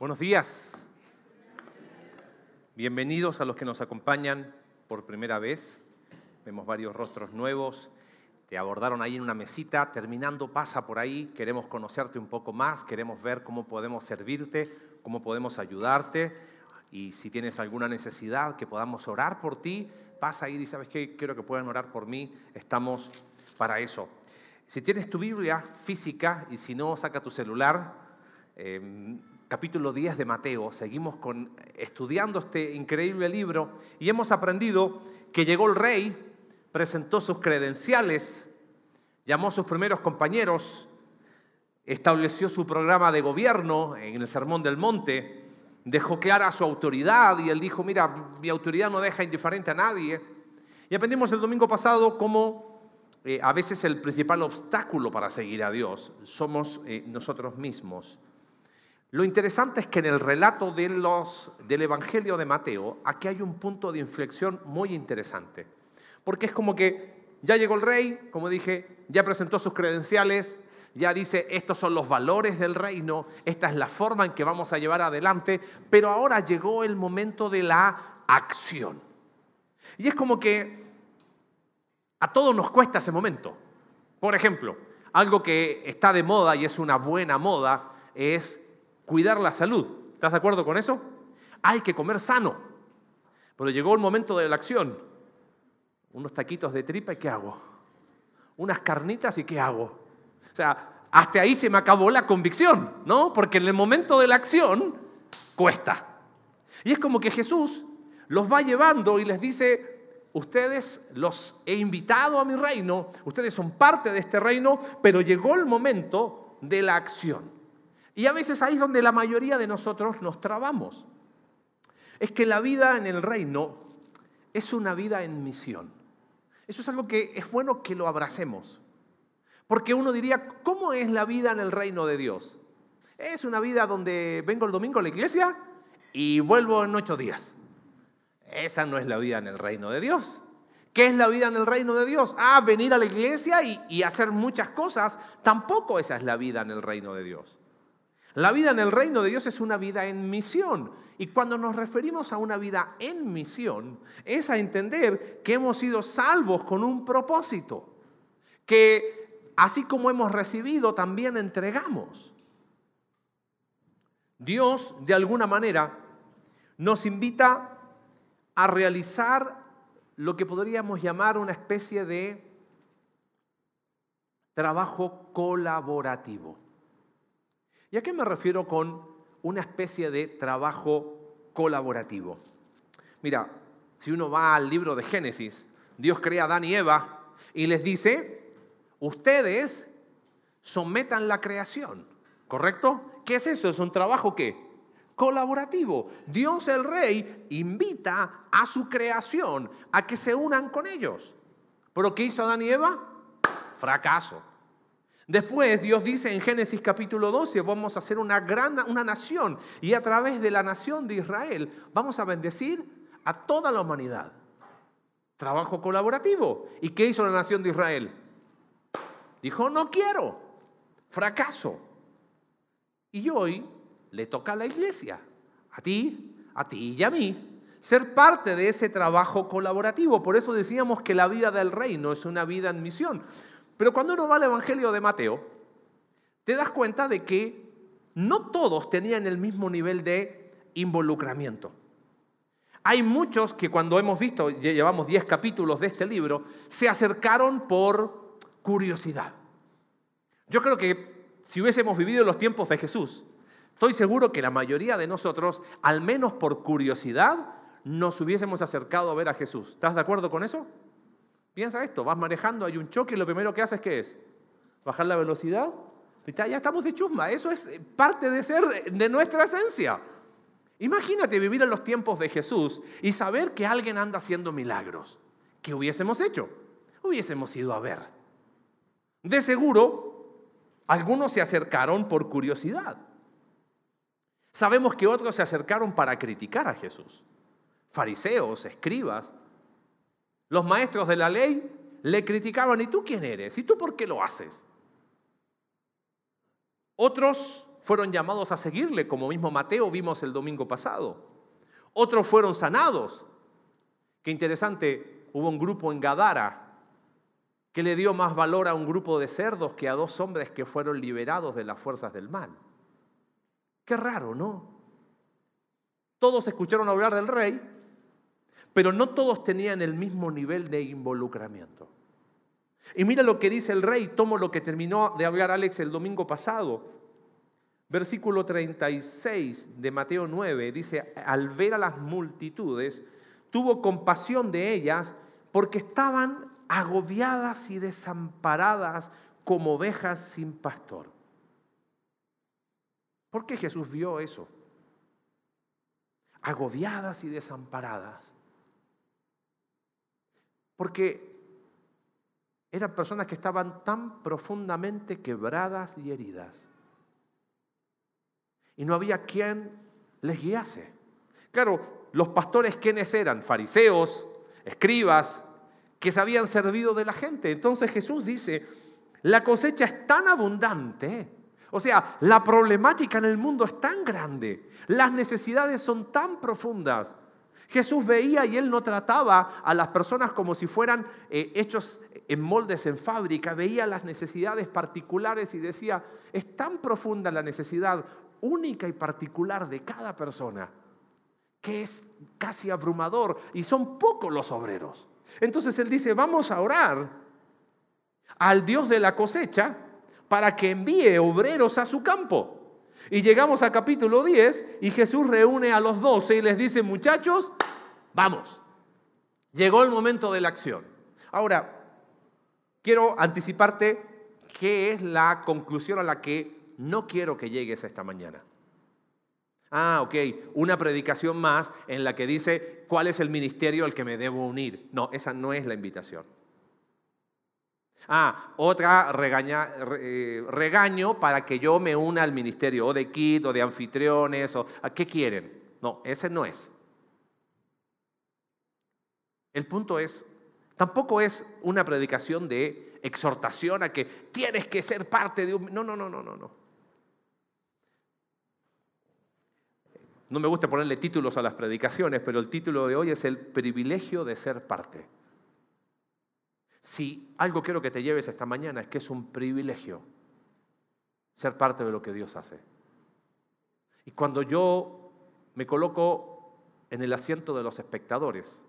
Buenos días. Bienvenidos a los que nos acompañan por primera vez. Vemos varios rostros nuevos. Te abordaron ahí en una mesita. Terminando, pasa por ahí. Queremos conocerte un poco más. Queremos ver cómo podemos servirte, cómo podemos ayudarte. Y si tienes alguna necesidad, que podamos orar por ti, pasa ahí y ¿sabes qué? Quiero que puedan orar por mí. Estamos para eso. Si tienes tu Biblia física y si no, saca tu celular. Eh, capítulo 10 de Mateo. Seguimos con, estudiando este increíble libro y hemos aprendido que llegó el rey, presentó sus credenciales, llamó a sus primeros compañeros, estableció su programa de gobierno en el Sermón del Monte, dejó clara su autoridad y él dijo, mira, mi autoridad no deja indiferente a nadie. Y aprendimos el domingo pasado cómo eh, a veces el principal obstáculo para seguir a Dios somos eh, nosotros mismos. Lo interesante es que en el relato de los, del Evangelio de Mateo, aquí hay un punto de inflexión muy interesante. Porque es como que ya llegó el rey, como dije, ya presentó sus credenciales, ya dice, estos son los valores del reino, esta es la forma en que vamos a llevar adelante, pero ahora llegó el momento de la acción. Y es como que a todos nos cuesta ese momento. Por ejemplo, algo que está de moda y es una buena moda es cuidar la salud. ¿Estás de acuerdo con eso? Hay que comer sano. Pero llegó el momento de la acción. Unos taquitos de tripa y ¿qué hago? Unas carnitas y ¿qué hago? O sea, hasta ahí se me acabó la convicción, ¿no? Porque en el momento de la acción cuesta. Y es como que Jesús los va llevando y les dice, ustedes los he invitado a mi reino, ustedes son parte de este reino, pero llegó el momento de la acción. Y a veces ahí es donde la mayoría de nosotros nos trabamos. Es que la vida en el reino es una vida en misión. Eso es algo que es bueno que lo abracemos. Porque uno diría, ¿cómo es la vida en el reino de Dios? Es una vida donde vengo el domingo a la iglesia y vuelvo en ocho días. Esa no es la vida en el reino de Dios. ¿Qué es la vida en el reino de Dios? Ah, venir a la iglesia y, hacer muchas cosas. Tampoco esa es la vida en el reino de Dios. La vida en el reino de Dios es una vida en misión. Y cuando nos referimos a una vida en misión, es a entender que hemos sido salvos con un propósito. Que así como hemos recibido, también entregamos. Dios, de alguna manera, nos invita a realizar lo que podríamos llamar una especie de trabajo colaborativo. ¿Y a qué me refiero con una especie de trabajo colaborativo? Mira, si uno va al libro de Génesis, Dios crea a Adán y Eva y les dice, ustedes sometan la creación, ¿correcto? ¿Qué es eso? Es un trabajo qué? Colaborativo. Dios el rey invita a su creación a que se unan con ellos. ¿Pero qué hizo Adán y Eva? Fracaso. Después Dios dice en Génesis capítulo 12, vamos a hacer una gran una nación y a través de la nación de Israel vamos a bendecir a toda la humanidad. Trabajo colaborativo. ¿Y qué hizo la nación de Israel? Dijo, no quiero. Fracaso. Y hoy le toca a la iglesia, a ti, a ti y a mí, ser parte de ese trabajo colaborativo. Por eso decíamos que la vida del reino es una vida en misión. Pero cuando uno va al Evangelio de Mateo, te das cuenta de que no todos tenían el mismo nivel de involucramiento. Hay muchos que cuando hemos visto, llevamos 10 capítulos de este libro, se acercaron por curiosidad. Yo creo que si hubiésemos vivido los tiempos de Jesús, estoy seguro que la mayoría de nosotros, al menos por curiosidad, nos hubiésemos acercado a ver a Jesús. ¿Estás de acuerdo con eso? Piensa esto, vas manejando, hay un choque y lo primero que haces, ¿qué es? Bajar la velocidad. Ya estamos de chusma, eso es parte de ser de nuestra esencia. Imagínate vivir en los tiempos de Jesús y saber que alguien anda haciendo milagros. ¿Qué hubiésemos hecho? Hubiésemos ido a ver. De seguro, algunos se acercaron por curiosidad. Sabemos que otros se acercaron para criticar a Jesús. Fariseos, escribas, los maestros de la ley le criticaban, ¿y tú quién eres? ¿Y tú por qué lo haces? Otros fueron llamados a seguirle, como mismo Mateo vimos el domingo pasado. Otros fueron sanados. Qué interesante, hubo un grupo en Gadara que le dio más valor a un grupo de cerdos que a dos hombres que fueron liberados de las fuerzas del mal. Qué raro, ¿no? Todos escucharon hablar del rey, pero no todos tenían el mismo nivel de involucramiento. Y mira lo que dice el rey, tomo lo que terminó de hablar Alex el domingo pasado. Versículo 36 de Mateo 9 dice, al ver a las multitudes, tuvo compasión de ellas porque estaban agobiadas y desamparadas como ovejas sin pastor. ¿Por qué Jesús vio eso? Agobiadas y desamparadas. Porque eran personas que estaban tan profundamente quebradas y heridas. Y no había quien les guiase. Claro, los pastores, ¿quiénes eran? Fariseos, escribas, que se habían servido de la gente. Entonces Jesús dice, la cosecha es tan abundante, o sea, la problemática en el mundo es tan grande, las necesidades son tan profundas. Jesús veía y él no trataba a las personas como si fueran eh, hechos en moldes en fábrica, veía las necesidades particulares y decía, es tan profunda la necesidad única y particular de cada persona que es casi abrumador y son pocos los obreros. Entonces él dice, vamos a orar al Dios de la cosecha para que envíe obreros a su campo. Y llegamos al capítulo 10 y Jesús reúne a los doce y les dice, muchachos, vamos. Llegó el momento de la acción. Ahora, quiero anticiparte qué es la conclusión a la que no quiero que llegues esta mañana. Ah, ok, una predicación más en la que dice cuál es el ministerio al que me debo unir. No, esa no es la invitación. Ah, otra eh, regaño para que yo me una al ministerio, o de kit, o de anfitriones, o ¿a qué quieren? No, ese no es. El punto es, tampoco es una predicación de exhortación a que tienes que ser parte de un... No, no, no, no, no, no. No me gusta ponerle títulos a las predicaciones, pero el título de hoy es el privilegio de ser parte. Si algo quiero que te lleves esta mañana es que es un privilegio ser parte de lo que Dios hace. Y cuando yo me coloco en el asiento de los espectadores,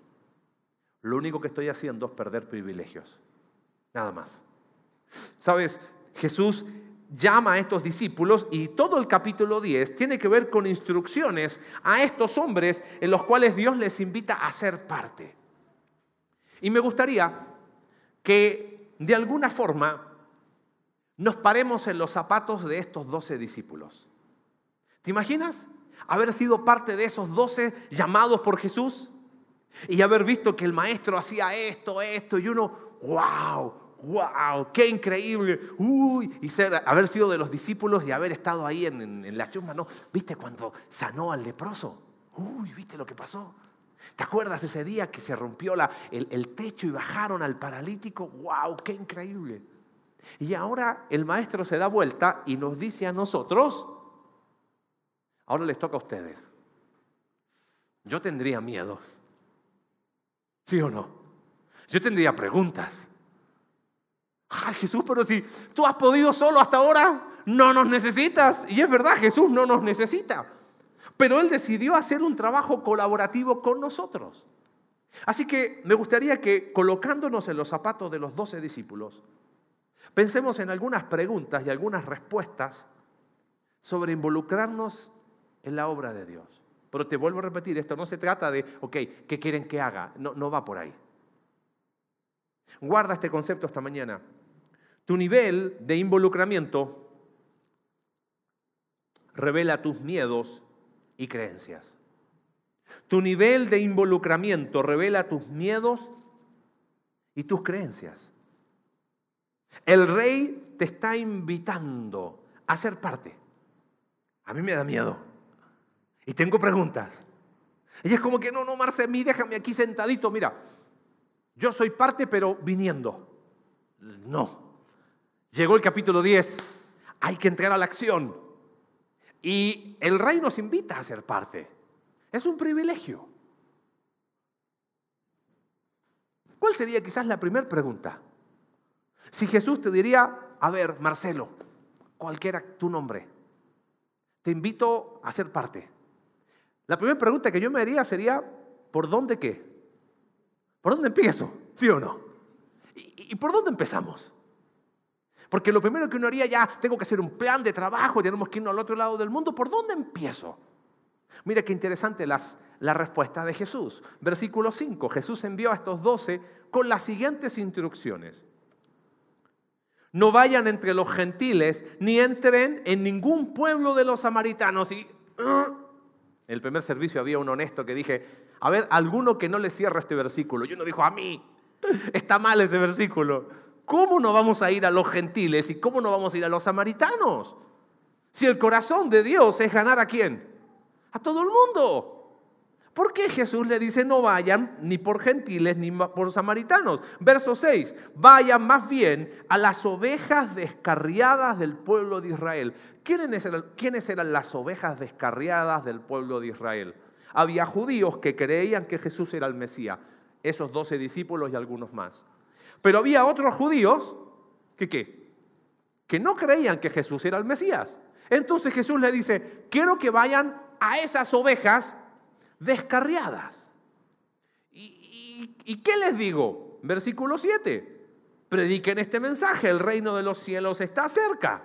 lo único que estoy haciendo es perder privilegios. Nada más. Sabes, Jesús llama a estos discípulos y todo el capítulo 10 tiene que ver con instrucciones a estos hombres en los cuales Dios les invita a ser parte. Y me gustaría que de alguna forma nos paremos en los zapatos de estos doce discípulos. ¿Te imaginas haber sido parte de esos doce llamados por Jesús y haber visto que el maestro hacía esto, esto y uno, wow, wow, qué increíble, uy, y haber sido de los discípulos y haber estado ahí en, la chumba, ¿no? ¿Viste cuando sanó al leproso? Uy, ¿viste lo que pasó? ¿Te acuerdas ese día que se rompió la, el, el techo y bajaron al paralítico? ¡Wow! ¡Qué increíble! Y ahora el maestro se da vuelta y nos dice a nosotros, ahora les toca a ustedes. Yo tendría miedos. ¿Sí o no? Yo tendría preguntas. Ay, Jesús, pero si tú has podido solo hasta ahora, no nos necesitas. Y es verdad, Jesús no nos necesita. Pero Él decidió hacer un trabajo colaborativo con nosotros. Así que me gustaría que colocándonos en los zapatos de los doce discípulos, pensemos en algunas preguntas y algunas respuestas sobre involucrarnos en la obra de Dios. Pero te vuelvo a repetir, esto no se trata de, ok, ¿qué quieren que haga? No, no va por ahí. Guarda este concepto esta mañana. Tu nivel de involucramiento revela tus miedos y creencias. Tu nivel de involucramiento revela tus miedos y tus creencias. El rey te está invitando a ser parte. A mí me da miedo. Y tengo preguntas. Y es como que no, no, Marce, mí déjame aquí sentadito. Mira, yo soy parte, pero viniendo. No. Llegó el capítulo 10. Hay que entrar a la acción. Y el rey nos invita a ser parte. Es un privilegio. ¿Cuál sería quizás la primera pregunta? Si Jesús te diría, a ver, Marcelo, cualquiera tu nombre, te invito a ser parte. La primera pregunta que yo me haría sería, ¿por dónde qué? ¿Por dónde empiezo? ¿Sí o no? ¿Y, por dónde empezamos? Porque lo primero que uno haría ya, tengo que hacer un plan de trabajo, tenemos que irnos al otro lado del mundo, ¿por dónde empiezo? Mira qué interesante las, la respuesta de Jesús. Versículo 5, Jesús envió a estos doce con las siguientes instrucciones. No vayan entre los gentiles, ni entren en ningún pueblo de los samaritanos. Y en el primer servicio había un honesto que dije, a ver, alguno que no le cierra este versículo. Y uno dijo, a mí, está mal ese versículo. ¿Cómo no vamos a ir a los gentiles y cómo no vamos a ir a los samaritanos? Si el corazón de Dios es ganar a quién? A todo el mundo. ¿Por qué Jesús le dice no vayan ni por gentiles ni por samaritanos? Verso 6, vayan más bien a las ovejas descarriadas del pueblo de Israel. ¿Quiénes eran, ¿Quiénes eran las ovejas descarriadas del pueblo de Israel? Había judíos que creían que Jesús era el Mesías, esos doce discípulos y algunos más. Pero había otros judíos que qué? Que no creían que Jesús era el Mesías. Entonces Jesús le dice, quiero que vayan a esas ovejas descarriadas. ¿Y, qué les digo? Versículo 7. Prediquen este mensaje, el reino de los cielos está cerca.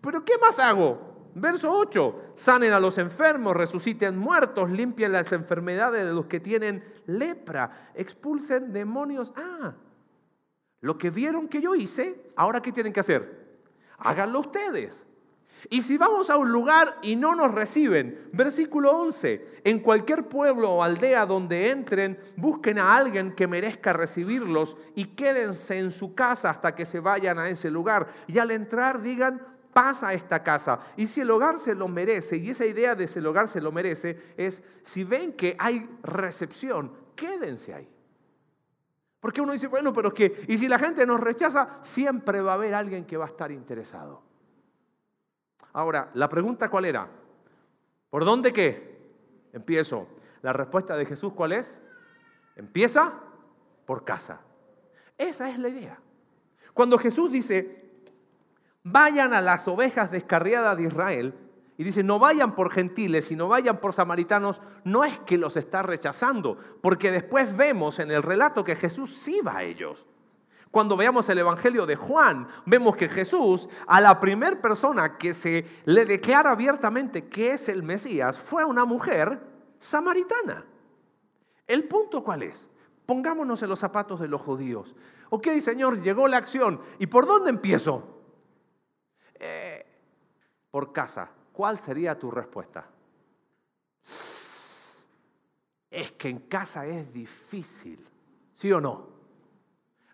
¿Pero qué más hago? Verso 8, sanen a los enfermos, resuciten muertos, limpien las enfermedades de los que tienen lepra, expulsen demonios. Ah, lo que vieron que yo hice, ahora ¿qué tienen que hacer? Háganlo ustedes. Y si vamos a un lugar y no nos reciben, versículo 11, en cualquier pueblo o aldea donde entren, busquen a alguien que merezca recibirlos y quédense en su casa hasta que se vayan a ese lugar. Y al entrar digan, pasa a esta casa. Y si el hogar se lo merece, y esa idea de si el hogar se lo merece, es si ven que hay recepción, quédense ahí. Porque uno dice, bueno, pero que, y si la gente nos rechaza, siempre va a haber alguien que va a estar interesado. Ahora, la pregunta cuál era? ¿Por dónde qué? Empiezo. La respuesta de Jesús cuál es? Empieza por casa. Esa es la idea. Cuando Jesús dice, vayan a las ovejas descarriadas de Israel, y dice, no vayan por gentiles y no vayan por samaritanos, no es que los está rechazando, porque después vemos en el relato que Jesús sí va a ellos. Cuando veamos el Evangelio de Juan, vemos que Jesús, a la primera persona que se le declara abiertamente que es el Mesías, fue una mujer samaritana. ¿El punto cuál es? Pongámonos en los zapatos de los judíos. Ok, Señor, llegó la acción. ¿Y por dónde empiezo? Eh, por casa. ¿Cuál sería tu respuesta? Es que en casa es difícil. ¿Sí o no?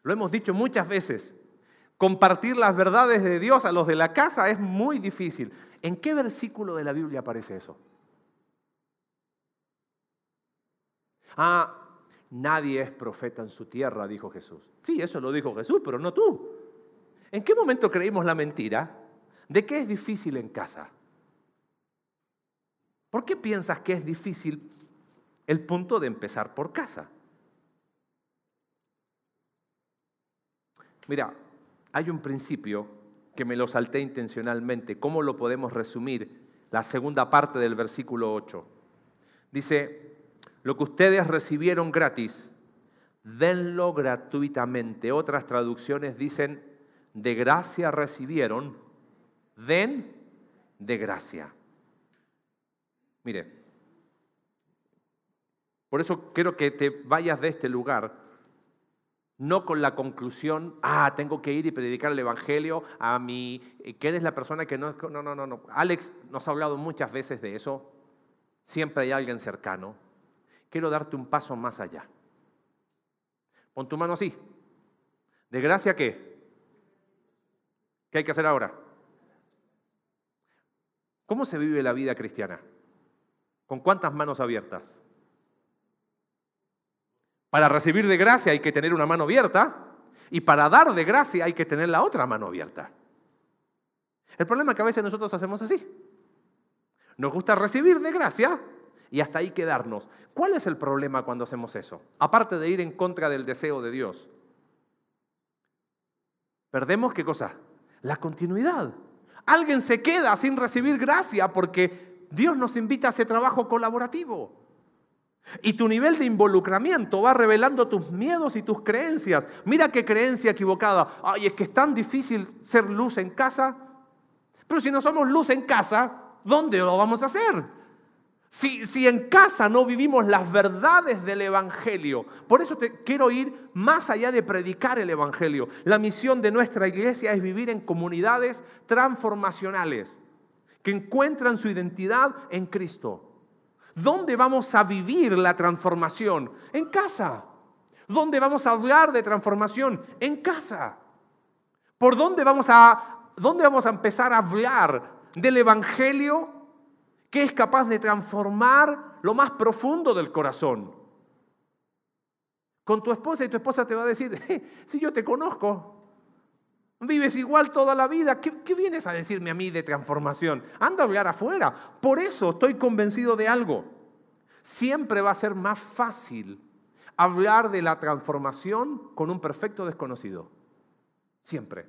Lo hemos dicho muchas veces. Compartir las verdades de Dios a los de la casa es muy difícil. ¿En qué versículo de la Biblia aparece eso? Ah, nadie es profeta en su tierra, dijo Jesús. Sí, eso lo dijo Jesús, pero no tú. ¿En qué momento creímos la mentira de que es difícil en casa? ¿Por qué piensas que es difícil el punto de empezar por casa? Mira, hay un principio que me lo salté intencionalmente. ¿Cómo lo podemos resumir? La segunda parte del versículo 8. Dice, lo que ustedes recibieron gratis, denlo gratuitamente. Otras traducciones dicen, de gracia recibieron, den de gracia. Mire, por eso quiero que te vayas de este lugar no con la conclusión, ah, tengo que ir y predicar el Evangelio a mi, ¿quién es la persona que no? No, no, no, no. Alex nos ha hablado muchas veces de eso. Siempre hay alguien cercano. Quiero darte un paso más allá. Pon tu mano así. ¿De gracia qué? ¿Qué hay que hacer ahora? ¿Cómo se vive la vida cristiana? ¿Con cuántas manos abiertas? Para recibir de gracia hay que tener una mano abierta y para dar de gracia hay que tener la otra mano abierta. El problema es que a veces nosotros hacemos así. Nos gusta recibir de gracia y hasta ahí quedarnos. ¿Cuál es el problema cuando hacemos eso? Aparte de ir en contra del deseo de Dios. Perdemos qué cosa? La continuidad. Alguien se queda sin recibir gracia porque Dios nos invita a ese trabajo colaborativo. Y tu nivel de involucramiento va revelando tus miedos y tus creencias. Mira qué creencia equivocada. Ay, es que es tan difícil ser luz en casa. Pero si no somos luz en casa, ¿dónde lo vamos a hacer? Si, en casa no vivimos las verdades del Evangelio, por eso te quiero ir más allá de predicar el Evangelio. La misión de nuestra iglesia es vivir en comunidades transformacionales que encuentran su identidad en Cristo. ¿Dónde vamos a vivir la transformación? En casa. ¿Dónde vamos a hablar de transformación? En casa. ¿Por dónde vamos a, dónde vamos a empezar a hablar del Evangelio que es capaz de transformar lo más profundo del corazón. Con tu esposa y tu esposa te va a decir, si yo te conozco, vives igual toda la vida, ¿Qué, ¿qué, vienes a decirme a mí de transformación? Anda a hablar afuera. Por eso estoy convencido de algo. Siempre va a ser más fácil hablar de la transformación con un perfecto desconocido. Siempre.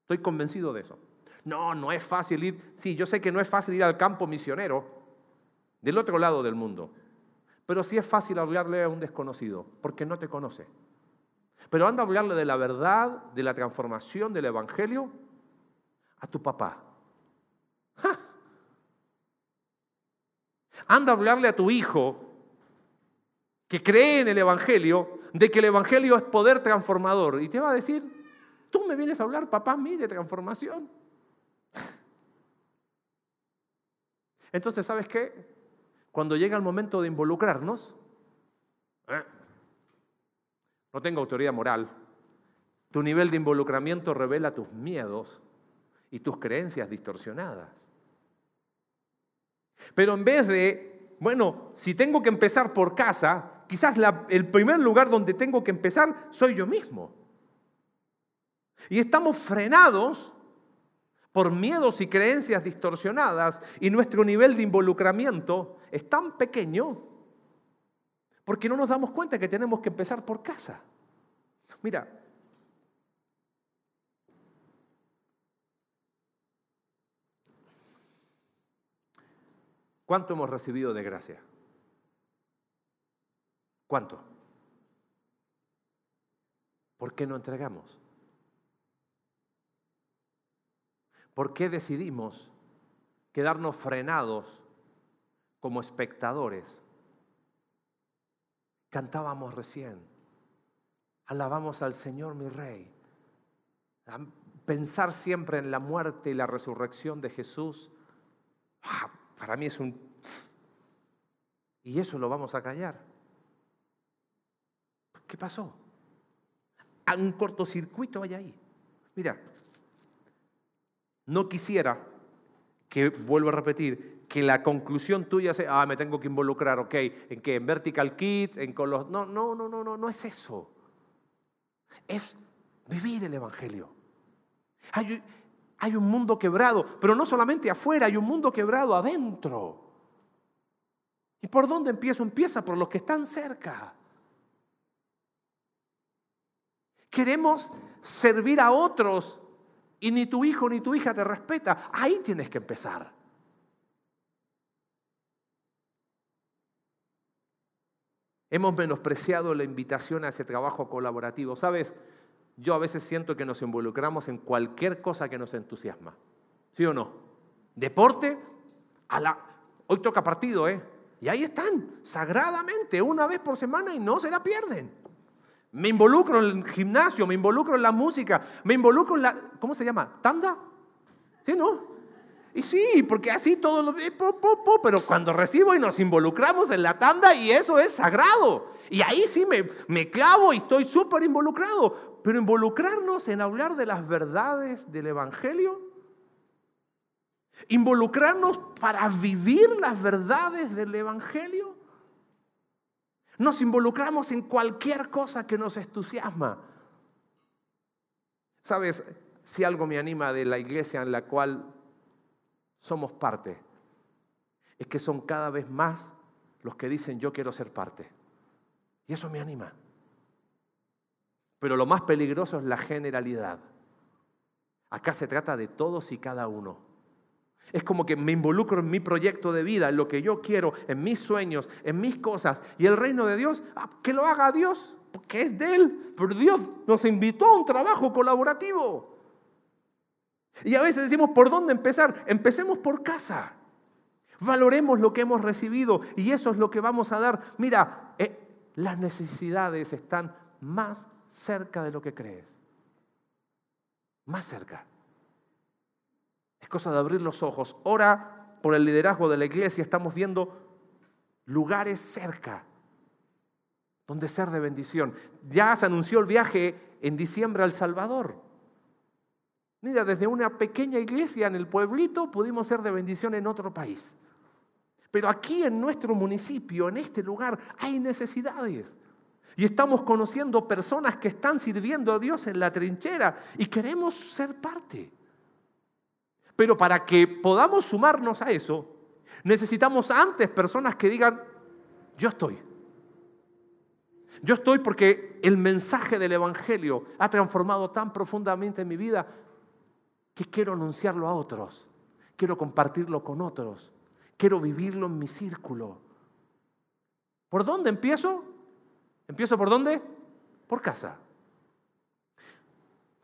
Estoy convencido de eso. No, no es fácil ir. Sí, yo sé que no es fácil ir al campo misionero del otro lado del mundo. Pero sí es fácil hablarle a un desconocido, porque no te conoce. Pero anda a hablarle de la verdad, de la transformación del Evangelio a tu papá. Anda a hablarle a tu hijo que cree en el Evangelio, de que el Evangelio es poder transformador. Y te va a decir, tú me vienes a hablar, papá, a mí de transformación. Entonces, ¿sabes qué? Cuando llega el momento de involucrarnos, ¿eh? no tengo autoridad moral, tu nivel de involucramiento revela tus miedos y tus creencias distorsionadas. Pero en vez de, bueno, si tengo que empezar por casa, quizás el primer lugar donde tengo que empezar soy yo mismo. Y estamos frenados por miedos y creencias distorsionadas y nuestro nivel de involucramiento es tan pequeño porque no nos damos cuenta que tenemos que empezar por casa. Mira, ¿cuánto hemos recibido de gracia? ¿Cuánto? ¿Por qué no entregamos? ¿Por qué decidimos quedarnos frenados como espectadores? Cantábamos recién, alabamos al Señor mi Rey. Pensar siempre en la muerte y la resurrección de Jesús, ah, para mí es un... Y eso lo vamos a callar. ¿Qué pasó? Un cortocircuito hay ahí. Mira, no quisiera que, vuelvo a repetir, que la conclusión tuya sea, ah, me tengo que involucrar, ok, ¿en qué? ¿En Vertical Kit? ¿En con los... No, no, no, no, no, no es eso. Es vivir el Evangelio. Hay, hay un mundo quebrado, pero no solamente afuera, hay un mundo quebrado adentro. ¿Y por dónde empiezo? Empieza por los que están cerca. Queremos servir a otros y ni tu hijo ni tu hija te respeta, ahí tienes que empezar. Hemos menospreciado la invitación a ese trabajo colaborativo. ¿Sabes? Yo a veces siento que nos involucramos en cualquier cosa que nos entusiasma. ¿Sí o no? Deporte, hoy toca partido, ¿eh? Y ahí están, sagradamente, una vez por semana y no se la pierden. Me involucro en el gimnasio, me involucro en la música, me involucro en la... ¿Cómo se llama? ¿Tanda? ¿Sí, no? Y sí, porque así todo lo... Pero cuando recibo y nos involucramos en la tanda y eso es sagrado. Y ahí sí me, me clavo y estoy súper involucrado. Pero involucrarnos en hablar de las verdades del Evangelio, involucrarnos para vivir las verdades del Evangelio, nos involucramos en cualquier cosa que nos entusiasma. Sabes, si algo me anima de la iglesia en la cual somos parte, es que son cada vez más los que dicen yo quiero ser parte. Y eso me anima. Pero lo más peligroso es la generalidad. Acá se trata de todos y cada uno. Es como que me involucro en mi proyecto de vida, en lo que yo quiero, en mis sueños, en mis cosas. Y el reino de Dios, ah, que lo haga Dios, porque es de Él. Pero Dios nos invitó a un trabajo colaborativo. Y a veces decimos, ¿por dónde empezar? Empecemos por casa. Valoremos lo que hemos recibido y eso es lo que vamos a dar. Mira, eh, las necesidades están más cerca de lo que crees. Más cerca. Cosa de abrir los ojos. Ora por el liderazgo de la iglesia. Estamos viendo lugares cerca donde ser de bendición. Ya se anunció el viaje en diciembre al Salvador. Mira, desde una pequeña iglesia en el pueblito pudimos ser de bendición en otro país. Pero aquí en nuestro municipio, en este lugar, hay necesidades. Y estamos conociendo personas que están sirviendo a Dios en la trinchera y queremos ser parte. Pero para que podamos sumarnos a eso, necesitamos antes personas que digan, yo estoy. Yo estoy porque el mensaje del Evangelio ha transformado tan profundamente mi vida que quiero anunciarlo a otros, quiero compartirlo con otros, quiero vivirlo en mi círculo. ¿Por dónde empiezo? ¿Empiezo por dónde? Por casa.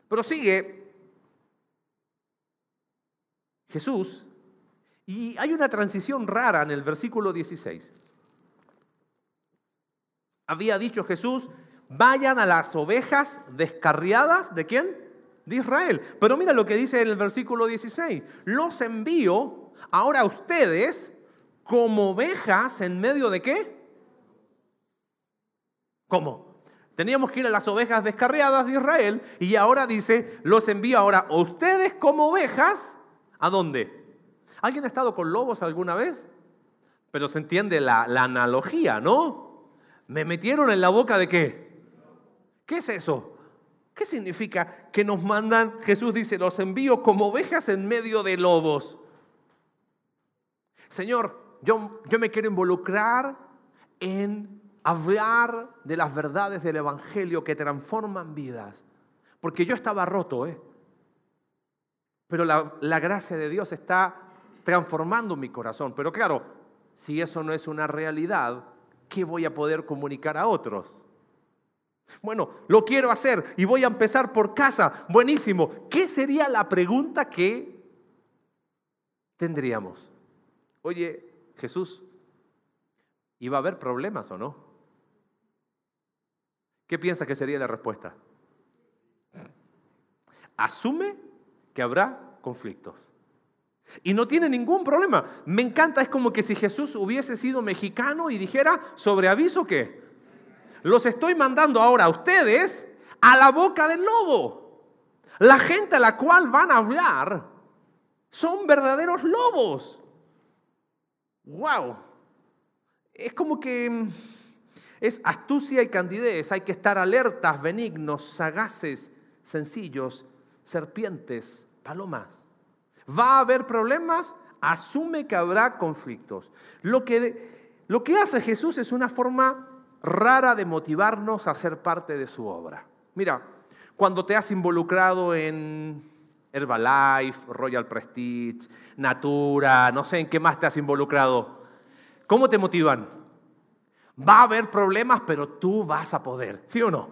Pero sigue Jesús, y hay una transición rara en el versículo 16. Había dicho Jesús, vayan a las ovejas descarriadas de quién? De Israel. Pero mira lo que dice en el versículo 16. Los envío ahora a ustedes como ovejas en medio de qué? ¿Cómo? Teníamos que ir a las ovejas descarriadas de Israel y ahora dice, los envío ahora a ustedes como ovejas ¿A dónde? ¿Alguien ha estado con lobos alguna vez? Pero se entiende la, analogía, ¿no? Me metieron en la boca de qué? ¿Qué es eso? ¿Qué significa que nos mandan, Jesús dice, los envío como ovejas en medio de lobos? Señor, yo, yo me quiero involucrar en hablar de las verdades del Evangelio que transforman vidas. Porque yo estaba roto, ¿eh? Pero la, gracia de Dios está transformando mi corazón. Pero claro, si eso no es una realidad, ¿qué voy a poder comunicar a otros? Bueno, lo quiero hacer y voy a empezar por casa. Buenísimo. ¿Qué sería la pregunta que tendríamos? Oye, Jesús, ¿iba a haber problemas o no? ¿Qué piensa que sería la respuesta? Asume que habrá conflictos. Y no tiene ningún problema. Me encanta, es como que si Jesús hubiese sido mexicano y dijera, sobre aviso que los estoy mandando ahora a ustedes a la boca del lobo. La gente a la cual van a hablar son verdaderos lobos. ¡Wow! Es como que mm, es astucia y candidez. Hay que estar alertas, benignos, sagaces, sencillos serpientes, palomas. ¿Va a haber problemas? Asume que habrá conflictos. Lo que, lo que hace Jesús es una forma rara de motivarnos a ser parte de su obra. Mira, cuando te has involucrado en Herbalife, Royal Prestige, Natura, no sé en qué más te has involucrado, ¿cómo te motivan? Va a haber problemas, pero tú vas a poder, ¿sí o no?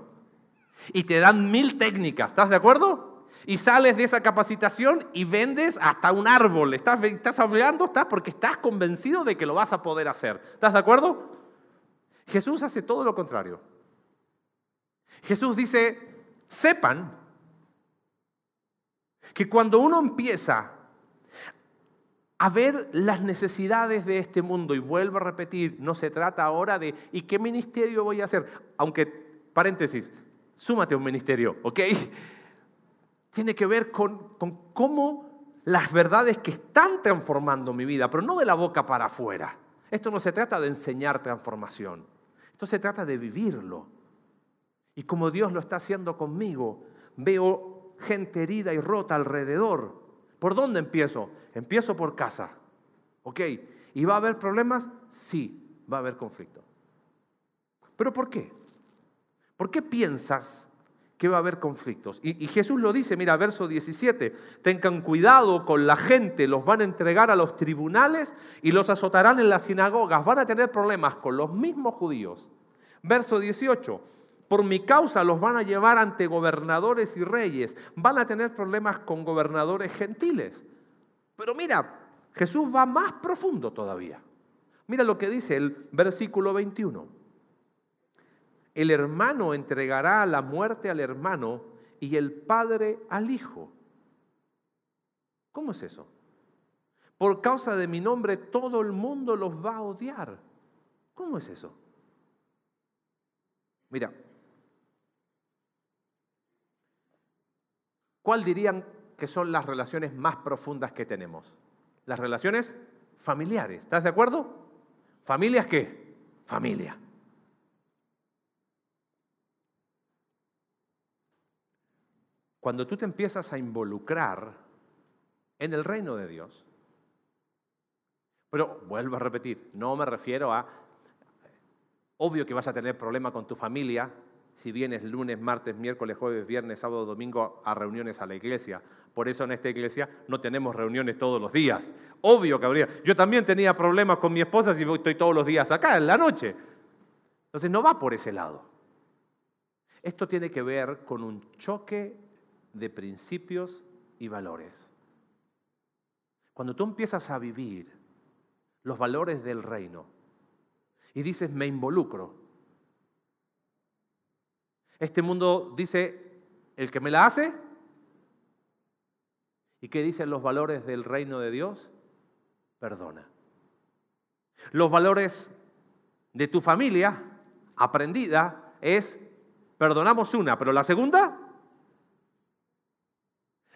Y te dan mil técnicas, ¿estás de acuerdo? Y sales de esa capacitación y vendes hasta un árbol. Estás, estás hablando, estás porque estás convencido de que lo vas a poder hacer. ¿Estás de acuerdo? Jesús hace todo lo contrario. Jesús dice, sepan que cuando uno empieza a ver las necesidades de este mundo, y vuelvo a repetir, no se trata ahora de ¿y qué ministerio voy a hacer? Aunque, paréntesis, súmate a un ministerio, ¿ok? Tiene que ver con, cómo las verdades que están transformando mi vida, pero no de la boca para afuera. Esto no se trata de enseñar transformación, esto se trata de vivirlo. Y como Dios lo está haciendo conmigo, veo gente herida y rota alrededor. ¿Por dónde empiezo? Empiezo por casa. ¿Ok? ¿Y va a haber problemas? Sí, va a haber conflicto. ¿Pero por qué? ¿Por qué piensas que va a haber conflictos. Y, Jesús lo dice, mira, verso 17, tengan cuidado con la gente, los van a entregar a los tribunales y los azotarán en las sinagogas, van a tener problemas con los mismos judíos. Verso 18, por mi causa los van a llevar ante gobernadores y reyes, van a tener problemas con gobernadores gentiles. Pero mira, Jesús va más profundo todavía. Mira lo que dice el versículo 21 el hermano entregará la muerte al hermano y el padre al hijo. ¿Cómo es eso? Por causa de mi nombre todo el mundo los va a odiar. ¿Cómo es eso? Mira, ¿cuál dirían que son las relaciones más profundas que tenemos? Las relaciones familiares. ¿Estás de acuerdo? ¿Familias qué? Familia. Cuando tú te empiezas a involucrar en el reino de Dios, pero vuelvo a repetir, no me refiero a, obvio que vas a tener problemas con tu familia si vienes lunes, martes, miércoles, jueves, viernes, sábado, domingo a reuniones a la iglesia. Por eso en esta iglesia no tenemos reuniones todos los días. Obvio que habría. Yo también tenía problemas con mi esposa si estoy todos los días acá, en la noche. Entonces no va por ese lado. Esto tiene que ver con un choque de principios y valores. Cuando tú empiezas a vivir los valores del reino y dices, me involucro, este mundo dice, el que me la hace, ¿y qué dicen los valores del reino de Dios? Perdona. Los valores de tu familia aprendida es, perdonamos una, pero la segunda,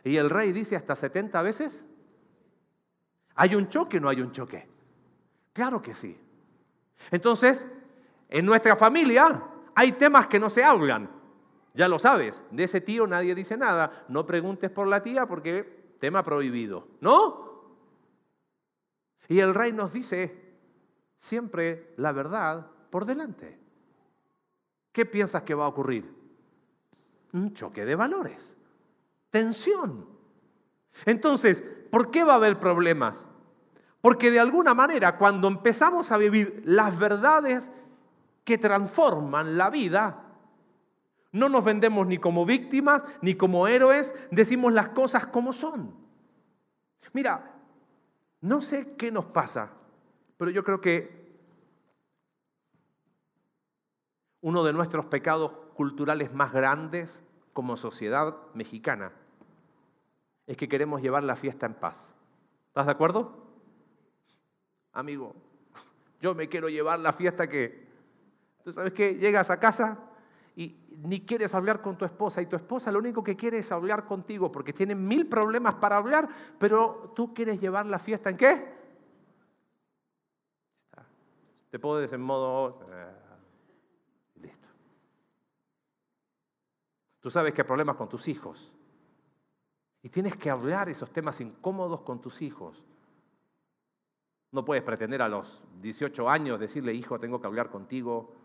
y el rey dice hasta 70 veces. ¿Hay un choque o no hay un choque? Claro que sí. Entonces, en nuestra familia hay temas que no se hablan. Ya lo sabes, de ese tío nadie dice nada. No preguntes por la tía porque tema prohibido, ¿no? Y el rey nos dice siempre la verdad por delante. ¿Qué piensas que va a ocurrir? Un choque de valores tensión. Entonces, ¿por qué va a haber problemas? Porque de alguna manera cuando empezamos a vivir las verdades que transforman la vida, no nos vendemos ni como víctimas ni como héroes, decimos las cosas como son. Mira, no sé qué nos pasa, pero yo creo que uno de nuestros pecados culturales más grandes como sociedad mexicana es que queremos llevar la fiesta en paz. ¿Estás de acuerdo? Amigo, yo me quiero llevar la fiesta que... ¿Tú sabes qué? Llegas a casa y ni quieres hablar con tu esposa y tu esposa lo único que quiere es hablar contigo porque tiene mil problemas para hablar, pero tú quieres llevar la fiesta en qué? Te puedes en modo... Eh, listo. Tú sabes que hay problemas con tus hijos. Y tienes que hablar esos temas incómodos con tus hijos. No puedes pretender a los 18 años decirle, hijo, tengo que hablar contigo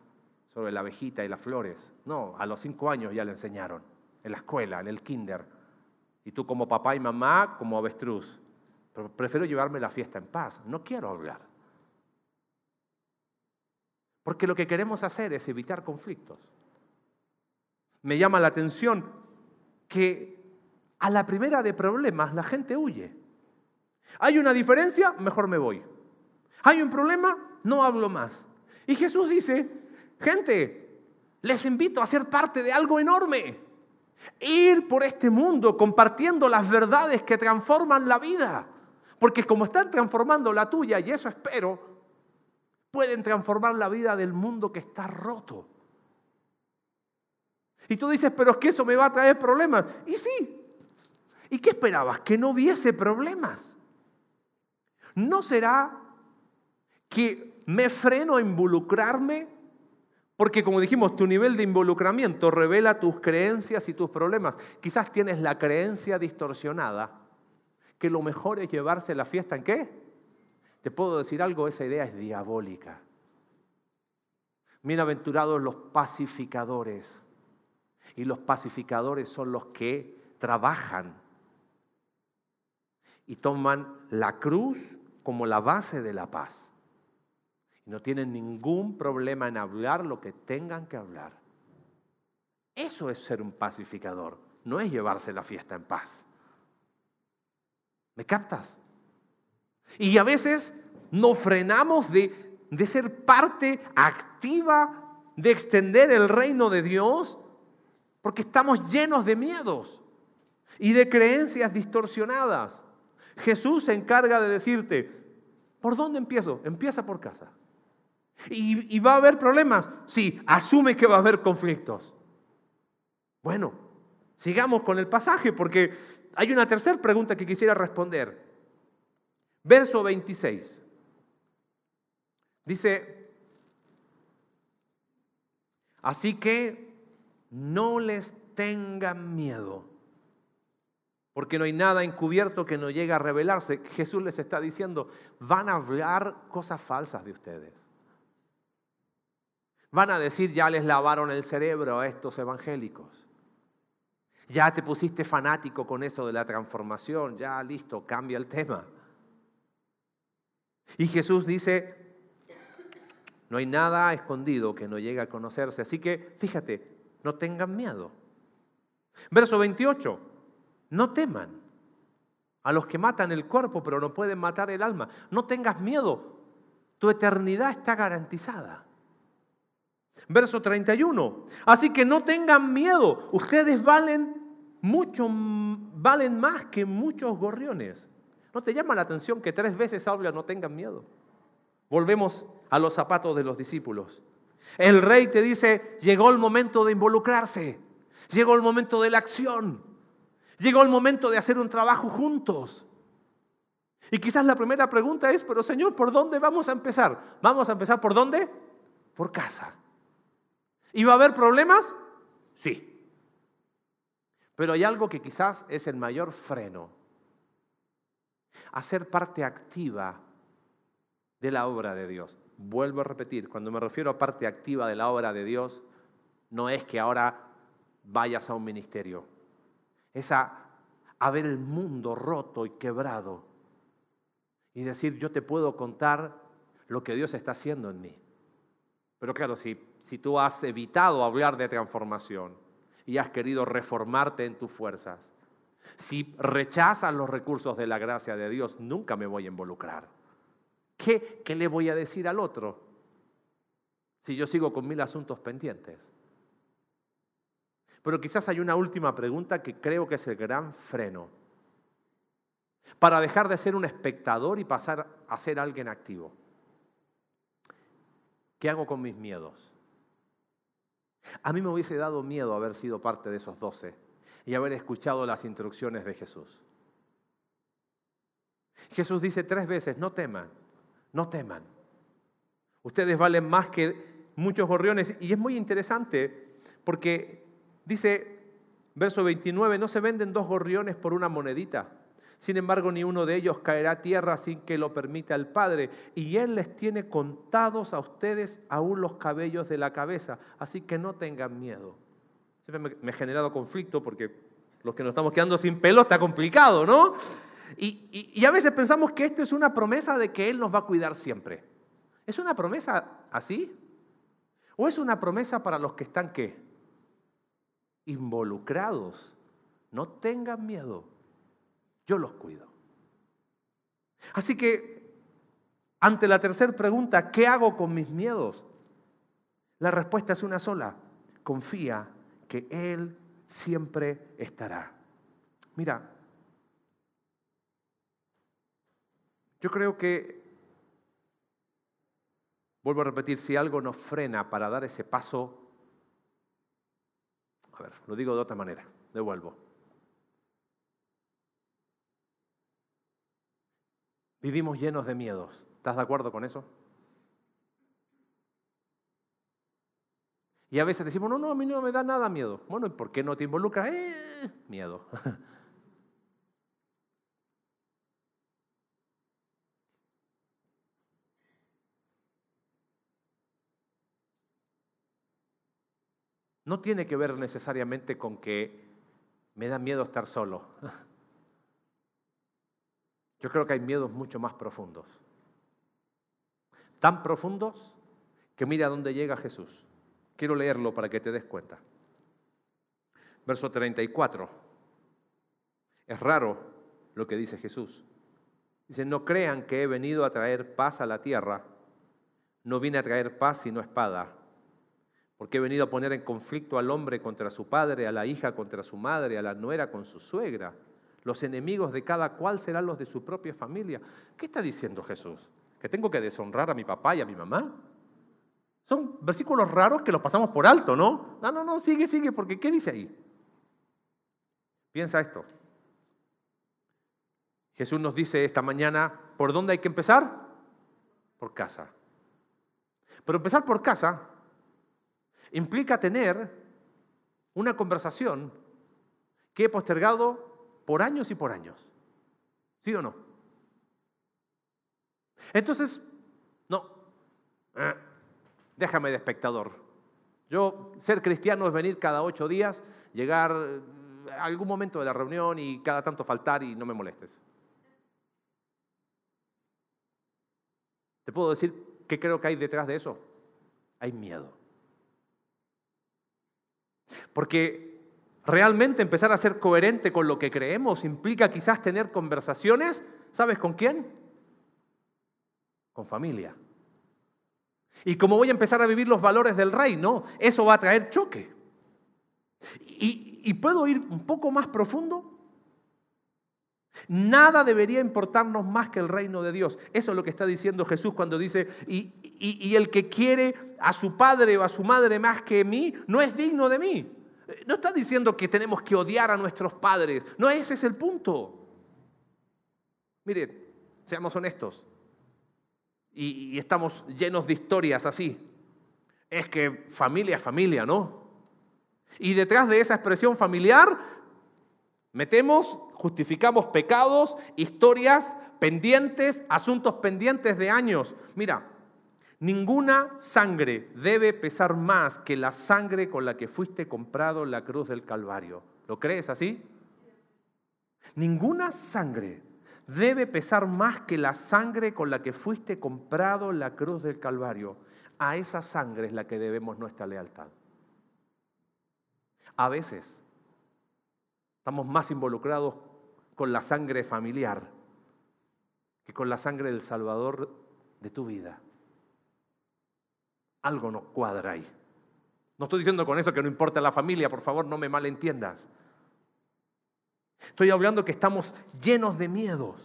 sobre la abejita y las flores. No, a los 5 años ya le enseñaron, en la escuela, en el kinder. Y tú como papá y mamá, como avestruz. Pero prefiero llevarme la fiesta en paz. No quiero hablar. Porque lo que queremos hacer es evitar conflictos. Me llama la atención que a la primera de problemas la gente huye. Hay una diferencia, mejor me voy. Hay un problema, no hablo más. Y Jesús dice, gente, les invito a ser parte de algo enorme. Ir por este mundo compartiendo las verdades que transforman la vida. Porque como están transformando la tuya, y eso espero, pueden transformar la vida del mundo que está roto. Y tú dices, pero es que eso me va a traer problemas. Y sí, ¿Y qué esperabas? Que no hubiese problemas. ¿No será que me freno a involucrarme Porque como dijimos, tu nivel de involucramiento revela tus creencias y tus problemas. Quizás tienes la creencia distorsionada que lo mejor es llevarse la fiesta en qué? Te puedo decir algo, esa idea es diabólica. Bienaventurados los pacificadores. Y los pacificadores son los que trabajan y toman la cruz como la base de la paz. Y no tienen ningún problema en hablar lo que tengan que hablar. Eso es ser un pacificador, no es llevarse la fiesta en paz. ¿Me captas? Y a veces no frenamos de, de ser parte activa de extender el reino de Dios porque estamos llenos de miedos y de creencias distorsionadas. Jesús se encarga de decirte, ¿por dónde empiezo? Empieza por casa. ¿Y, ¿Y, va a haber problemas? Sí, asume que va a haber conflictos. Bueno, sigamos con el pasaje porque hay una tercera pregunta que quisiera responder. Verso 26. Dice, así que no les tengan miedo porque no hay nada encubierto que no llegue a revelarse. Jesús les está diciendo, van a hablar cosas falsas de ustedes. Van a decir, ya les lavaron el cerebro a estos evangélicos. Ya te pusiste fanático con eso de la transformación, ya listo, cambia el tema. Y Jesús dice, no hay nada escondido que no llegue a conocerse. Así que, fíjate, no tengan miedo. Verso 28. No teman a los que matan el cuerpo, pero no pueden matar el alma. No tengas miedo, tu eternidad está garantizada. Verso 31. Así que no tengan miedo, ustedes valen mucho, valen más que muchos gorriones. ¿No te llama la atención que tres veces habla no tengan miedo? Volvemos a los zapatos de los discípulos. El rey te dice, llegó el momento de involucrarse, llegó el momento de la acción. Llegó el momento de hacer un trabajo juntos. Y quizás la primera pregunta es, pero Señor, ¿por dónde vamos a empezar? ¿Vamos a empezar por dónde? Por casa. ¿Y va a haber problemas? Sí. Pero hay algo que quizás es el mayor freno. Hacer parte activa de la obra de Dios. Vuelvo a repetir, cuando me refiero a parte activa de la obra de Dios, no es que ahora vayas a un ministerio es a, ver el mundo roto y quebrado y decir, yo te puedo contar lo que Dios está haciendo en mí. Pero claro, si, si tú has evitado hablar de transformación y has querido reformarte en tus fuerzas, si rechazas los recursos de la gracia de Dios, nunca me voy a involucrar. ¿Qué, ¿Qué le voy a decir al otro si yo sigo con mil asuntos pendientes? Pero quizás hay una última pregunta que creo que es el gran freno para dejar de ser un espectador y pasar a ser alguien activo. ¿Qué hago con mis miedos? A mí me hubiese dado miedo haber sido parte de esos doce y haber escuchado las instrucciones de Jesús. Jesús dice tres veces, no teman, no teman. Ustedes valen más que muchos gorriones. Y es muy interesante porque Dice, verso 29, no se venden dos gorriones por una monedita. Sin embargo, ni uno de ellos caerá a tierra sin que lo permita el Padre. Y Él les tiene contados a ustedes aún los cabellos de la cabeza. Así que no tengan miedo. Siempre me, ha generado conflicto porque los que nos estamos quedando sin pelo está complicado, ¿no? Y, y a veces pensamos que esto es una promesa de que Él nos va a cuidar siempre. ¿Es una promesa así? ¿O es una promesa para los que están qué? Involucrados, no tengan miedo, yo los cuido. Así que, ante la tercera pregunta, ¿qué hago con mis miedos? La respuesta es una sola, confía que Él siempre estará. Mira, yo creo que, vuelvo a repetir, si algo nos frena para dar ese paso a ver, lo digo de otra manera, devuelvo. Vivimos llenos de miedos. ¿Estás de acuerdo con eso? Y a veces decimos, no, no, a mí no me da nada miedo. Bueno, ¿y por qué no te involucras? Eh, miedo. No tiene que ver necesariamente con que me da miedo estar solo. Yo creo que hay miedos mucho más profundos. Tan profundos que mira a dónde llega Jesús. Quiero leerlo para que te des cuenta. Verso 34. Es raro lo que dice Jesús. Dice, no crean que he venido a traer paz a la tierra. No vine a traer paz sino espada porque he venido a poner en conflicto al hombre contra su padre, a la hija contra su madre, a la nuera con su suegra. Los enemigos de cada cual serán los de su propia familia. ¿Qué está diciendo Jesús? ¿Que tengo que deshonrar a mi papá y a mi mamá? Son versículos raros que los pasamos por alto, ¿no? No, no, no, sigue, sigue, porque ¿qué dice ahí? Piensa esto. Jesús nos dice esta mañana, ¿por dónde hay que empezar? Por casa. Pero empezar por casa implica tener una conversación que he postergado por años y por años. ¿Sí o no? Entonces, no, eh, déjame de espectador. Yo, ser cristiano es venir cada ocho días, llegar a algún momento de la reunión y cada tanto faltar y no me molestes. ¿Te puedo decir qué creo que hay detrás de eso? Hay miedo. Porque realmente empezar a ser coherente con lo que creemos implica quizás tener conversaciones, ¿sabes con quién? Con familia. Y como voy a empezar a vivir los valores del reino, eso va a traer choque. Y, y puedo ir un poco más profundo. Nada debería importarnos más que el reino de Dios. Eso es lo que está diciendo Jesús cuando dice, y, y, el que quiere a su padre o a su madre más que mí, no es digno de mí. No está diciendo que tenemos que odiar a nuestros padres. No, ese es el punto. Mire, seamos honestos. Y, estamos llenos de historias así. Es que familia familia, ¿no? Y detrás de esa expresión familiar metemos, justificamos pecados, historias pendientes, asuntos pendientes de años. Mira, Ninguna sangre debe pesar más que la sangre con la que fuiste comprado la cruz del Calvario. ¿Lo crees así? Ninguna sangre debe pesar más que la sangre con la que fuiste comprado la cruz del Calvario. A esa sangre es la que debemos nuestra lealtad. A veces estamos más involucrados con la sangre familiar que con la sangre del Salvador de tu vida algo no cuadra ahí. No estoy diciendo con eso que no importa la familia, por favor, no me malentiendas. Estoy hablando que estamos llenos de miedos.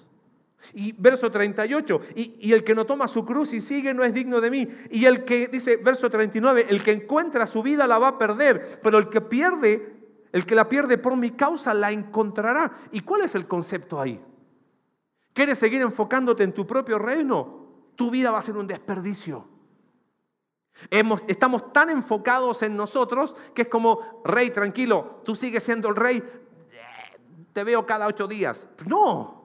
Y verso 38, y, y, el que no toma su cruz y sigue no es digno de mí. Y el que, dice verso 39, el que encuentra su vida la va a perder, pero el que pierde, el que la pierde por mi causa la encontrará. ¿Y cuál es el concepto ahí? ¿Quieres seguir enfocándote en tu propio reino? Tu vida va a ser un desperdicio estamos tan enfocados en nosotros que es como, rey, tranquilo, tú sigues siendo el rey, te veo cada ocho días. No.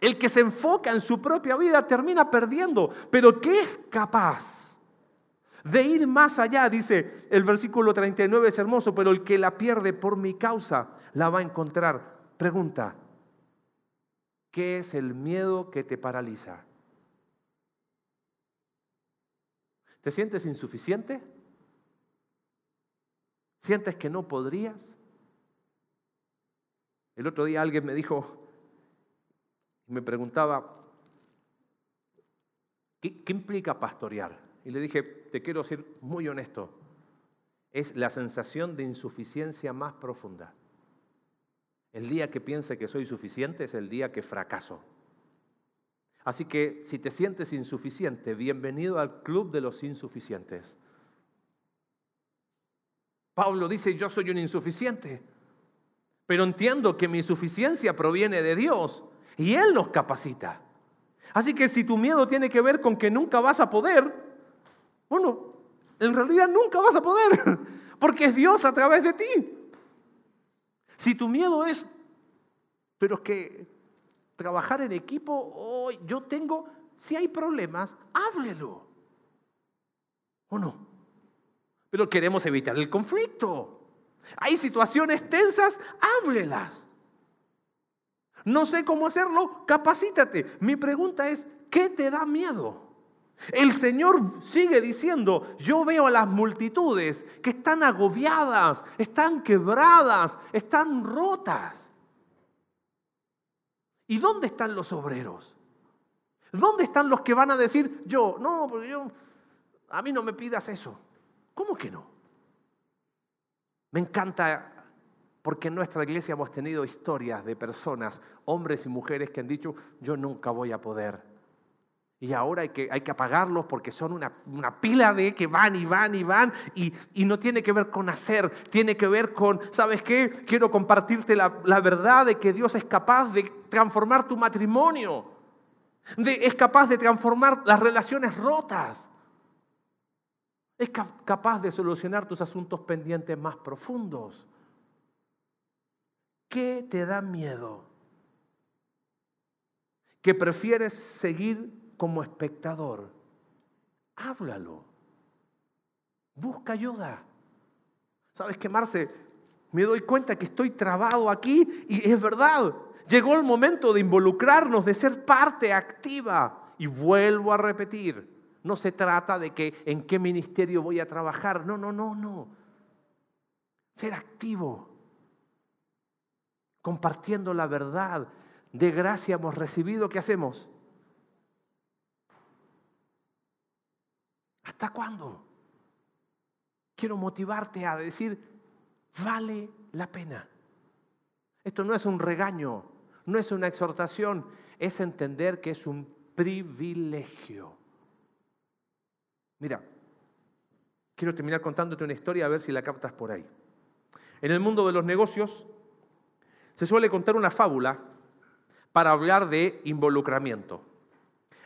El que se enfoca en su propia vida termina perdiendo, pero ¿qué es capaz de ir más allá? Dice el versículo 39, es hermoso, pero el que la pierde por mi causa la va a encontrar. Pregunta, ¿qué es el miedo que te paraliza? ¿Te sientes insuficiente? ¿Sientes que no podrías? El otro día alguien me dijo, me preguntaba, ¿qué, implica pastorear? Y le dije, te quiero ser muy honesto, es la sensación de insuficiencia más profunda. El día que piense que soy suficiente es el día que fracaso. Así que si te sientes insuficiente, bienvenido al club de los insuficientes. Pablo dice, yo soy un insuficiente, pero entiendo que mi insuficiencia proviene de Dios y Él nos capacita. Así que si tu miedo tiene que ver con que nunca vas a poder, bueno, En realidad nunca vas a poder, porque es Dios a través de ti. Si tu miedo es, pero es que trabajar en equipo, oh, yo tengo, si hay problemas, háblelo. ¿O no? Pero queremos evitar el conflicto. Hay situaciones tensas, háblelas. No sé cómo hacerlo, capacítate. Mi pregunta es, ¿qué te da miedo? El Señor sigue diciendo, yo veo a las multitudes que están agobiadas, están quebradas, están rotas. ¿Y dónde están los obreros? ¿Dónde están los que van a decir, yo, no, porque yo, a mí no me pidas eso? ¿Cómo que no? Me encanta porque en nuestra iglesia hemos tenido historias de personas, hombres y mujeres, que han dicho, yo nunca voy a poder. Y ahora hay que, hay que apagarlos porque son una, pila de que van y van y van y, no tiene que ver con hacer, tiene que ver con, ¿sabes qué? Quiero compartirte la, la verdad de que Dios es capaz de transformar tu matrimonio, de, es capaz de transformar las relaciones rotas, es capaz de solucionar tus asuntos pendientes más profundos. ¿Qué te da miedo? Que prefieres seguir como espectador. Háblalo. Busca ayuda. ¿Sabes qué, Marce? Me doy cuenta que estoy trabado aquí y es verdad. Llegó el momento de involucrarnos, de ser parte activa. Y vuelvo a repetir, no se trata de que en qué ministerio voy a trabajar. No, no, no, no. Ser activo. Compartiendo la verdad. De gracia hemos recibido, ¿qué hacemos? ¿Hasta cuándo? Quiero motivarte a decir, vale la pena. Esto no es un regaño, no es una exhortación, es entender que es un privilegio. Mira, quiero terminar contándote una historia a ver si la captas por ahí. En el mundo de los negocios se suele contar una fábula para hablar de involucramiento.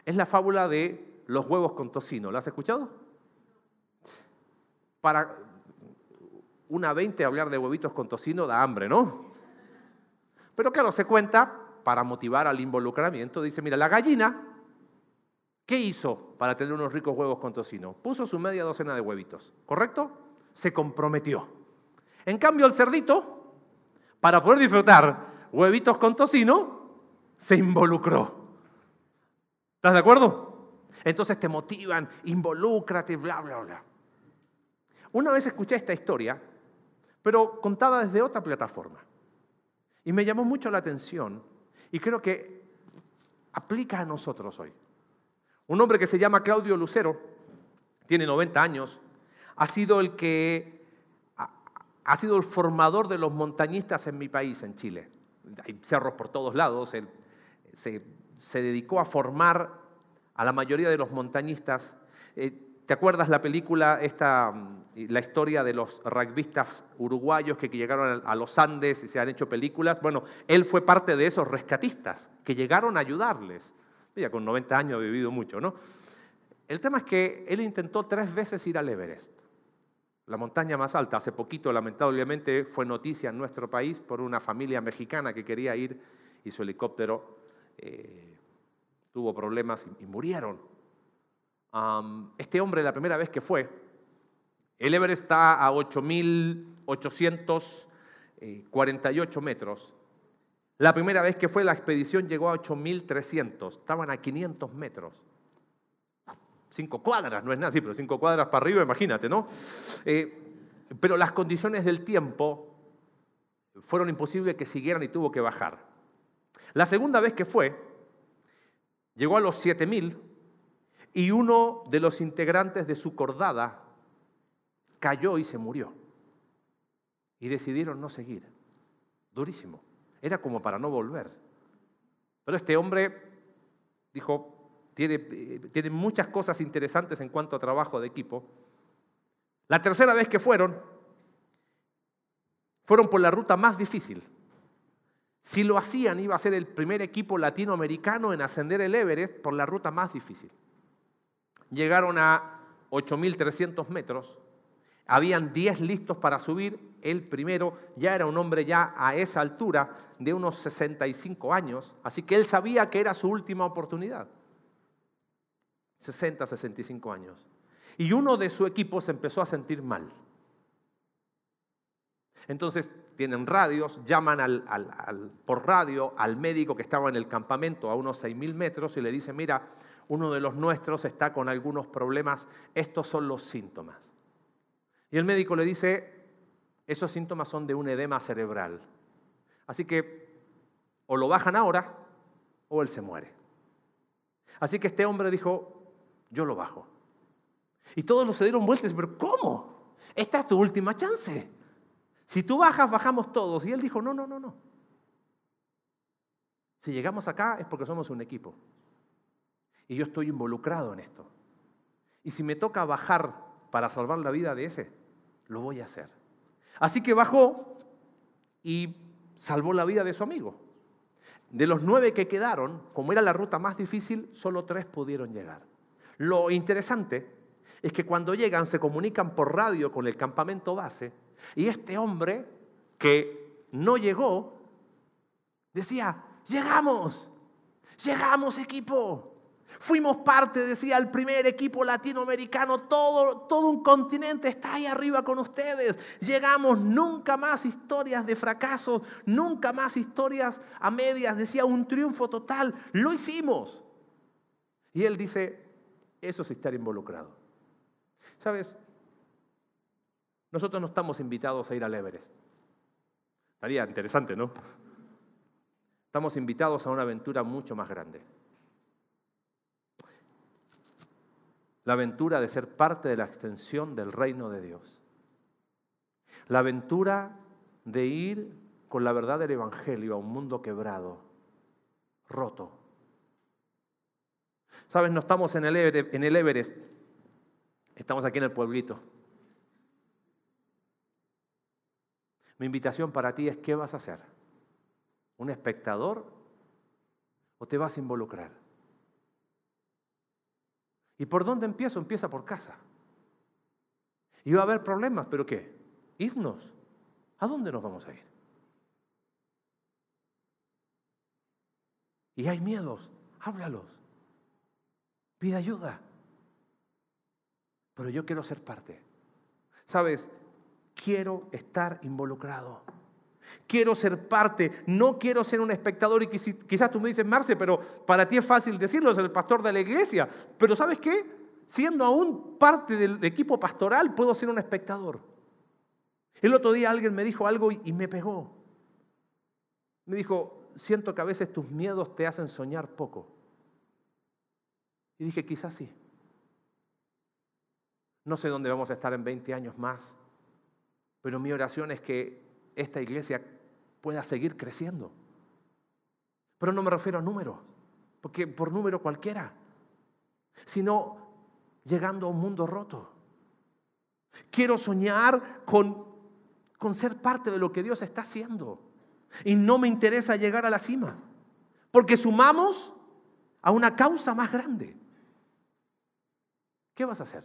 Es la fábula de los huevos con tocino. ¿Lo has escuchado? Para una 20 hablar de huevitos con tocino da hambre, ¿no? Pero claro, se cuenta, para motivar al involucramiento, dice, mira, la gallina, ¿qué hizo para tener unos ricos huevos con tocino? Puso su media docena de huevitos, ¿correcto? Se comprometió. En cambio, el cerdito, para poder disfrutar huevitos con tocino, se involucró. ¿Estás de acuerdo? Entonces te motivan, involúcrate, bla, bla, bla. Una vez escuché esta historia, pero contada desde otra plataforma. Y me llamó mucho la atención y creo que aplica a nosotros hoy. Un hombre que se llama Claudio Lucero, tiene 90 años, ha sido el que ha sido el formador de los montañistas en mi país, en Chile. Hay cerros por todos lados. Él se, se dedicó a formar a la mayoría de los montañistas. Eh, ¿Te acuerdas la película, esta, mm, la historia de los rugbyistas uruguayos que llegaron a los Andes y se han hecho películas? Bueno, él fue parte de esos rescatistas que llegaron a ayudarles. Mira, con 90 años ha vivido mucho, ¿no? El tema es que él intentó tres veces ir al Everest, la montaña más alta. Hace poquito, lamentablemente, fue noticia en nuestro país por una familia mexicana que quería ir y su helicóptero eh, tuvo problemas y, murieron. este hombre, la primera vez que fue, el Everest está a 8.848 metros. La primera vez que fue, la expedición llegó a 8.300, estaban a 500 metros. Cinco cuadras, no es nada, sí, pero cinco cuadras para arriba, imagínate, ¿no? Eh, pero las condiciones del tiempo fueron imposibles que siguieran y tuvo que bajar. La segunda vez que fue, Llegó a los 7000 y uno de los integrantes de su cordada cayó y se murió. Y decidieron no seguir. Durísimo. Era como para no volver. Pero este hombre dijo, tiene, tiene muchas cosas interesantes en cuanto a trabajo de equipo. La tercera vez que fueron, fueron por la ruta más difícil. Si lo hacían, iba a ser el primer equipo latinoamericano en ascender el Everest por la ruta más difícil. Llegaron a 8.300 metros, habían 10 listos para subir, el primero ya era un hombre ya a esa altura de unos 65 años, así que él sabía que era su última oportunidad. 60, 65 años. Y uno de su equipo se empezó a sentir mal. Entonces tienen radios, llaman por radio al médico que estaba en el campamento a unos 6.000 metros y le dicen, mira, uno de los nuestros está con algunos problemas, estos son los síntomas. Y el médico le dice, esos síntomas son de un edema cerebral. Así que o lo bajan ahora o él se muere. Así que este hombre dijo, yo lo bajo. Y todos lo se dieron vueltas, pero ¿cómo? Esta es tu última chance. Si tú bajas, bajamos todos. Y él dijo, no, no, no, no. Si llegamos acá es porque somos un equipo. Y yo estoy involucrado en esto. Y si me toca bajar para salvar la vida de ese, lo voy a hacer. Así que bajó y salvó la vida de su amigo. De los nueve que quedaron, como era la ruta más difícil, solo tres pudieron llegar. Lo interesante es que cuando llegan se comunican por radio con el campamento base y este hombre que no llegó decía, llegamos, llegamos equipo. Fuimos parte, decía, el primer equipo latinoamericano, todo, todo un continente está ahí arriba con ustedes. Llegamos, nunca más historias de fracaso, nunca más historias a medias, decía, un triunfo total. Lo hicimos. Y él dice, eso es estar involucrado. ¿Sabes? Nosotros no estamos invitados a ir al Everest. Estaría interesante, ¿no? Estamos invitados a una aventura mucho más grande. La aventura de ser parte de la extensión del reino de Dios. La aventura de ir con la verdad del Evangelio a un mundo quebrado, roto. Sabes, no estamos en el Everest, estamos aquí en el pueblito. Mi invitación para ti es, ¿qué vas a hacer? ¿Un espectador o te vas a involucrar? ¿Y por dónde empiezo? Empieza por casa. Y va a haber problemas, pero ¿qué? Irnos. ¿A dónde nos vamos a ir? Y hay miedos, háblalos. Pide ayuda. Pero yo quiero ser parte. ¿Sabes? Quiero estar involucrado. Quiero ser parte, no quiero ser un espectador y quizás tú me dices, Marce, pero para ti es fácil decirlo, es el pastor de la iglesia. Pero ¿sabes qué? Siendo aún parte del equipo pastoral, puedo ser un espectador. El otro día alguien me dijo algo y me pegó. Me dijo, siento que a veces tus miedos te hacen soñar poco. Y dije, quizás sí. No sé dónde vamos a estar en 20 años más. Pero mi oración es que esta iglesia pueda seguir creciendo. Pero no me refiero a números, porque por número cualquiera, sino llegando a un mundo roto. Quiero soñar con, con ser parte de lo que Dios está haciendo. Y no me interesa llegar a la cima, porque sumamos a una causa más grande. ¿Qué vas a hacer?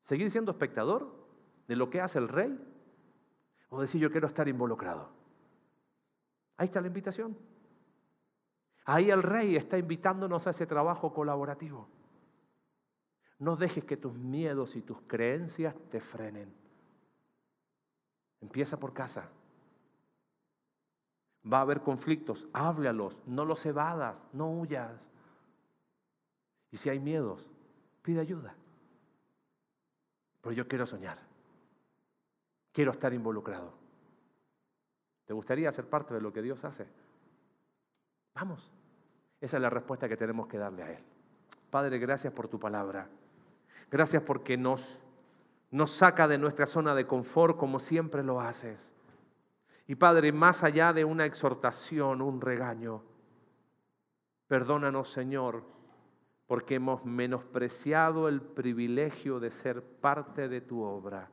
¿Seguir siendo espectador? De lo que hace el rey? ¿O decir yo quiero estar involucrado? Ahí está la invitación. Ahí el rey está invitándonos a ese trabajo colaborativo. No dejes que tus miedos y tus creencias te frenen. Empieza por casa. Va a haber conflictos, háblalos, no los evadas, no huyas. Y si hay miedos, pide ayuda. Pero yo quiero soñar. Quiero estar involucrado. ¿Te gustaría ser parte de lo que Dios hace? Vamos. Esa es la respuesta que tenemos que darle a Él. Padre, gracias por tu palabra. Gracias porque nos, nos saca de nuestra zona de confort como siempre lo haces. Y Padre, más allá de una exhortación, un regaño, perdónanos Señor, porque hemos menospreciado el privilegio de ser parte de tu obra